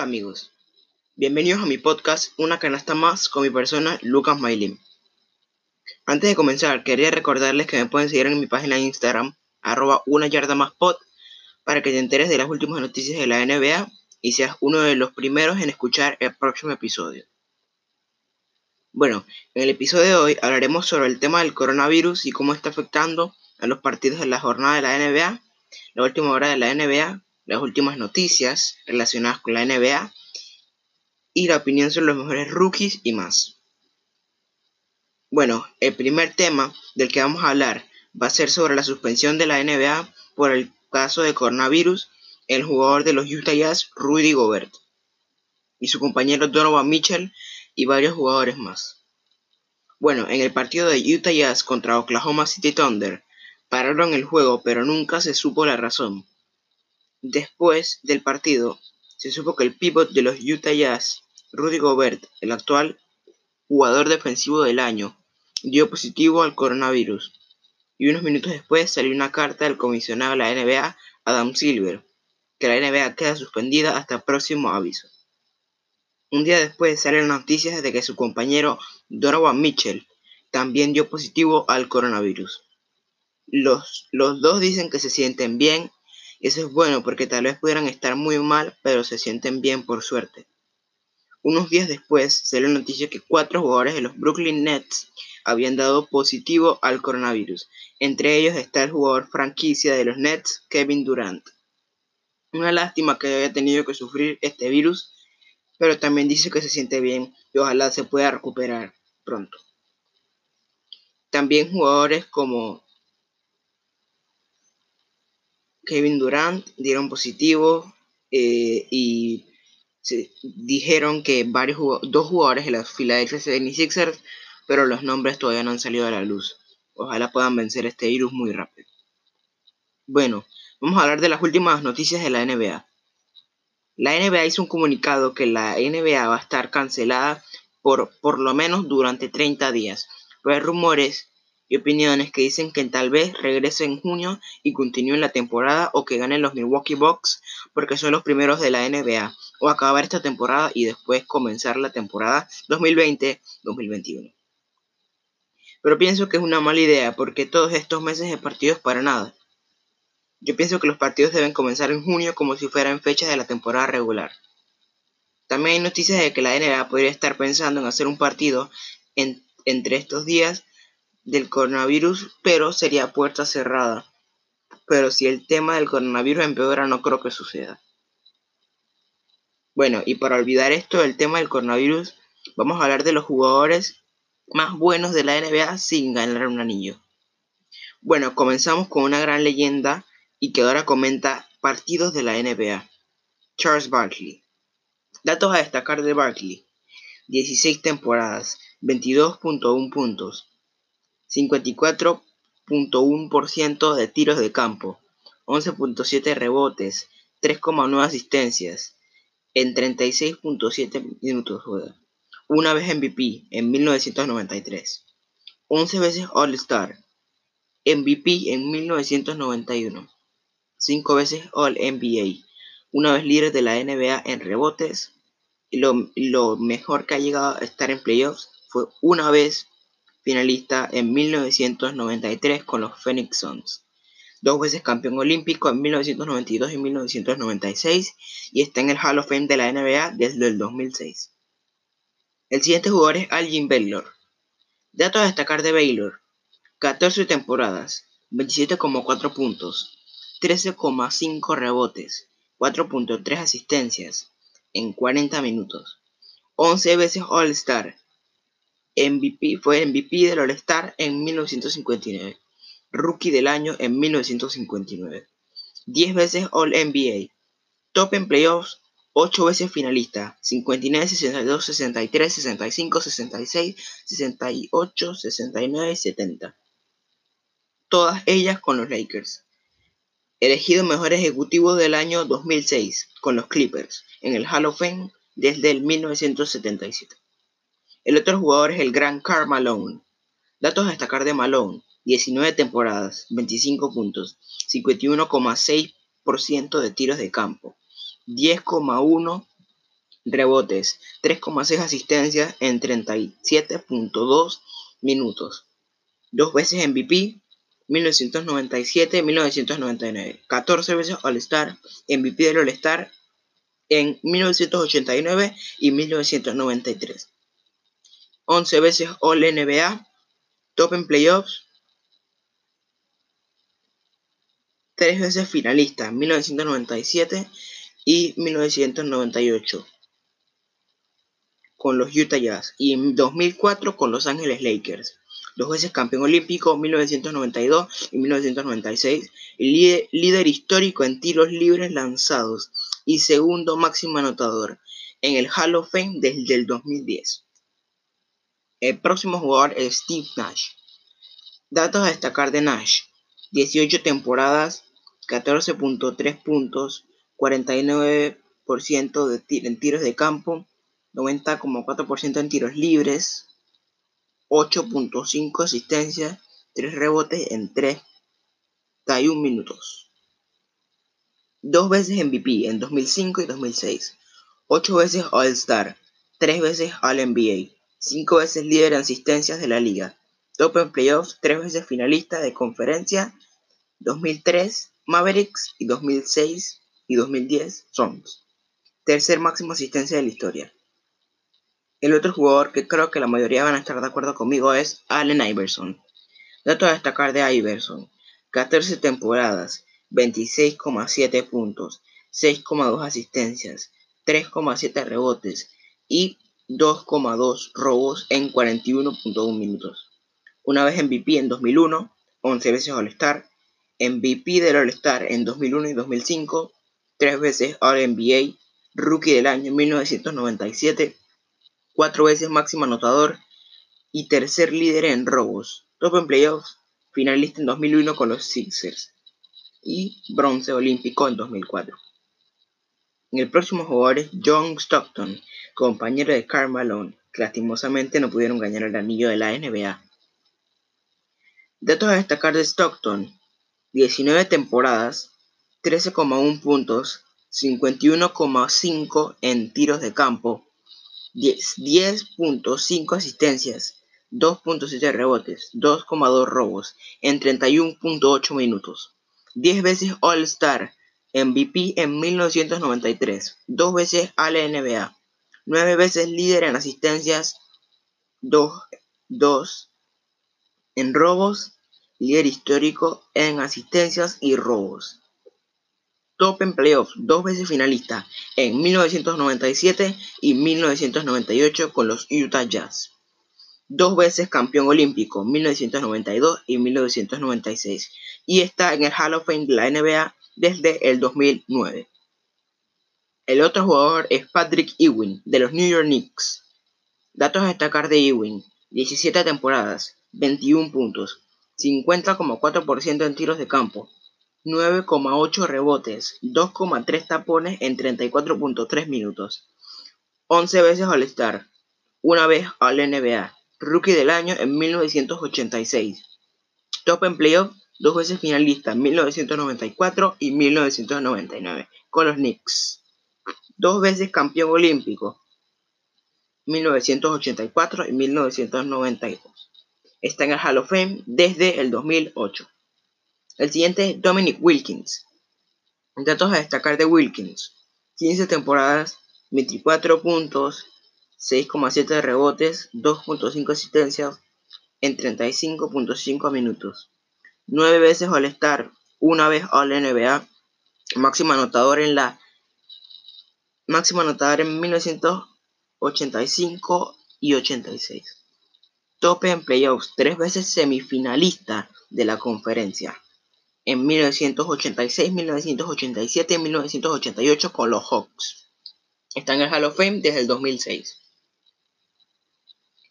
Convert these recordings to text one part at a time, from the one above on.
amigos, bienvenidos a mi podcast Una canasta más con mi persona Lucas Mailin. Antes de comenzar, quería recordarles que me pueden seguir en mi página de Instagram, arroba una yarda más pod, para que te enteres de las últimas noticias de la NBA y seas uno de los primeros en escuchar el próximo episodio. Bueno, en el episodio de hoy hablaremos sobre el tema del coronavirus y cómo está afectando a los partidos de la jornada de la NBA, la última hora de la NBA las últimas noticias relacionadas con la NBA y la opinión sobre los mejores rookies y más. Bueno, el primer tema del que vamos a hablar va a ser sobre la suspensión de la NBA por el caso de coronavirus el jugador de los Utah Jazz, Rudy Gobert, y su compañero Donovan Mitchell y varios jugadores más. Bueno, en el partido de Utah Jazz contra Oklahoma City Thunder, pararon el juego pero nunca se supo la razón. Después del partido, se supo que el pívot de los Utah Jazz, Rudy Gobert, el actual jugador defensivo del año, dio positivo al coronavirus. Y unos minutos después salió una carta del comisionado de la NBA, Adam Silver, que la NBA queda suspendida hasta próximo aviso. Un día después salen noticias de que su compañero Donovan Mitchell también dio positivo al coronavirus. Los, los dos dicen que se sienten bien eso es bueno porque tal vez pudieran estar muy mal, pero se sienten bien por suerte. Unos días después salió la noticia que cuatro jugadores de los Brooklyn Nets habían dado positivo al coronavirus. Entre ellos está el jugador franquicia de los Nets, Kevin Durant. Una lástima que haya tenido que sufrir este virus, pero también dice que se siente bien y ojalá se pueda recuperar pronto. También jugadores como Kevin Durant dieron positivo eh, y se dijeron que varios dos jugadores de los Philadelphia 76ers, pero los nombres todavía no han salido a la luz. Ojalá puedan vencer este virus muy rápido. Bueno, vamos a hablar de las últimas noticias de la NBA. La NBA hizo un comunicado que la NBA va a estar cancelada por por lo menos durante 30 días. Pero hay rumores y opiniones que dicen que tal vez regrese en junio y continúe la temporada o que ganen los Milwaukee Bucks porque son los primeros de la NBA o acabar esta temporada y después comenzar la temporada 2020-2021. Pero pienso que es una mala idea porque todos estos meses de partidos para nada. Yo pienso que los partidos deben comenzar en junio como si fueran fechas de la temporada regular. También hay noticias de que la NBA podría estar pensando en hacer un partido entre estos días del coronavirus, pero sería puerta cerrada. Pero si el tema del coronavirus empeora, no creo que suceda. Bueno, y para olvidar esto, el tema del coronavirus, vamos a hablar de los jugadores más buenos de la NBA sin ganar un anillo. Bueno, comenzamos con una gran leyenda y que ahora comenta partidos de la NBA. Charles Barkley. Datos a destacar de Barkley. 16 temporadas, 22.1 puntos, 54.1% de tiros de campo, 11.7 rebotes, 3,9 asistencias en 36.7 minutos. Una vez MVP en 1993. 11 veces All-Star. MVP en 1991. 5 veces All-NBA. Una vez líder de la NBA en rebotes. Y lo, lo mejor que ha llegado a estar en playoffs fue una vez finalista en 1993 con los Phoenix Suns, dos veces campeón olímpico en 1992 y 1996 y está en el Hall of Fame de la NBA desde el 2006. El siguiente jugador es Algin Baylor. Datos a destacar de Baylor. 14 temporadas, 27,4 puntos, 13,5 rebotes, 4.3 asistencias en 40 minutos, 11 veces All-Star, MVP, fue MVP del All-Star en 1959, Rookie del Año en 1959, 10 veces All-NBA, Top en Playoffs, 8 veces finalista, 59, 62, 63, 65, 66, 68, 69 y 70. Todas ellas con los Lakers. Elegido mejor ejecutivo del año 2006 con los Clippers en el Hall of Fame desde el 1977. El otro jugador es el gran Karl Malone. Datos a destacar de Malone. 19 temporadas, 25 puntos, 51,6% de tiros de campo, 10,1 rebotes, 3,6 asistencias en 37.2 minutos. Dos veces MVP, 1997-1999. 14 veces All-Star, MVP del All-Star en 1989 y 1993. 11 veces All-NBA, top en playoffs, 3 veces finalista, 1997 y 1998 con los Utah Jazz y en 2004 con Los Ángeles Lakers. Dos veces campeón olímpico 1992 y 1996, líder, líder histórico en tiros libres lanzados y segundo máximo anotador en el Hall of Fame desde el 2010. El próximo jugador es Steve Nash. Datos a destacar de Nash. 18 temporadas, 14.3 puntos, 49% de en tiros de campo, 90,4% en tiros libres, 8.5 asistencias, 3 rebotes en 31 minutos. Dos veces MVP en 2005 y 2006, 8 veces All-Star, 3 veces All-NBA, 5 veces líder en asistencias de la liga, top en playoffs, 3 veces finalista de conferencia, 2003 Mavericks y 2006 y 2010 Suns. Tercer máximo asistencia de la historia. El otro jugador que creo que la mayoría van a estar de acuerdo conmigo es Allen Iverson. Dato a destacar de Iverson. 14 temporadas, 26,7 puntos, 6,2 asistencias, 3,7 rebotes y 2,2 robos en 41.1 minutos. Una vez MVP en 2001, 11 veces All-Star, MVP del All-Star en 2001 y 2005, 3 veces All-NBA, Rookie del año 1997 cuatro veces máximo anotador y tercer líder en robos. Top en playoffs, finalista en 2001 con los Sixers y bronce olímpico en 2004. En el próximo jugador es John Stockton, compañero de Karl Malone, que lastimosamente no pudieron ganar el anillo de la NBA. Datos a destacar de Stockton, 19 temporadas, 13,1 puntos, 51,5 en tiros de campo, 10.5 asistencias, 2.7 rebotes, 2,2 robos en 31.8 minutos. 10 veces All-Star, MVP en 1993, 2 veces All-NBA, 9 veces líder en asistencias, 2, 2 en robos, líder histórico en asistencias y robos top en playoffs, dos veces finalista en 1997 y 1998 con los Utah Jazz. Dos veces campeón olímpico, 1992 y 1996. Y está en el Hall of Fame de la NBA desde el 2009. El otro jugador es Patrick Ewing, de los New York Knicks. Datos a destacar de Ewing. 17 temporadas, 21 puntos, 50,4% en tiros de campo, 9,8 rebotes, 2,3 tapones en 34.3 minutos, 11 veces All-Star, una vez All-NBA, Rookie del año en 1986, Top en Playoff, dos veces finalista en 1994 y 1999 con los Knicks, dos veces campeón olímpico 1984 y 1992. Está en el Hall of Fame desde el 2008. El siguiente es Dominic Wilkins. Datos a destacar de Wilkins. 15 temporadas, 24 puntos, 6,7 rebotes, 2.5 asistencias en 35.5 minutos. 9 veces All-Star, una vez All-NBA, máximo anotador en la máximo anotador en 1985 y 86. Tope en playoffs, tres veces semifinalista de la conferencia en 1986, 1987 y 1988 con los Hawks. Está en el Hall of Fame desde el 2006.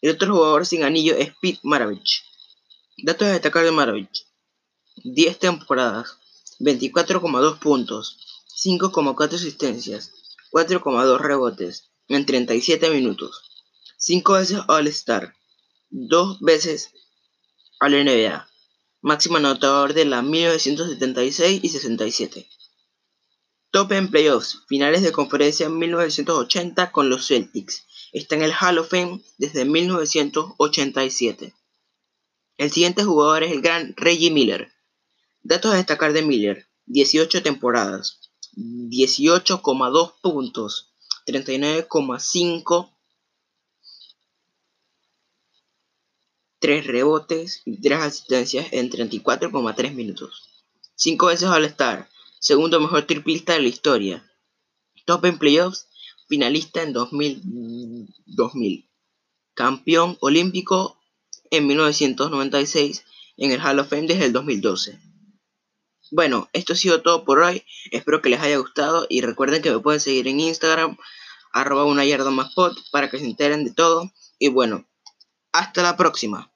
El otro jugador sin anillo es Pete Maravich. Datos de destacar de Maravich. 10 temporadas, 24,2 puntos, 5,4 asistencias, 4,2 rebotes en 37 minutos, 5 veces All-Star, 2 veces All NBA, máximo anotador de la 1976 y 67. Top en playoffs, finales de conferencia en 1980 con los Celtics. Está en el Hall of Fame desde 1987. El siguiente jugador es el gran Reggie Miller. Datos a destacar de Miller. 18 temporadas, 18,2 puntos, 39,5 3 rebotes y 3 asistencias en 34,3 minutos. 5 veces All-Star, segundo mejor triplista de la historia. Top en playoffs, finalista en 2000, 2000. Campeón olímpico en 1996 en el Hall of Fame desde el 2012. Bueno, esto ha sido todo por hoy. Espero que les haya gustado y recuerden que me pueden seguir en Instagram, arroba una yarda para que se enteren de todo. Y bueno, hasta la próxima.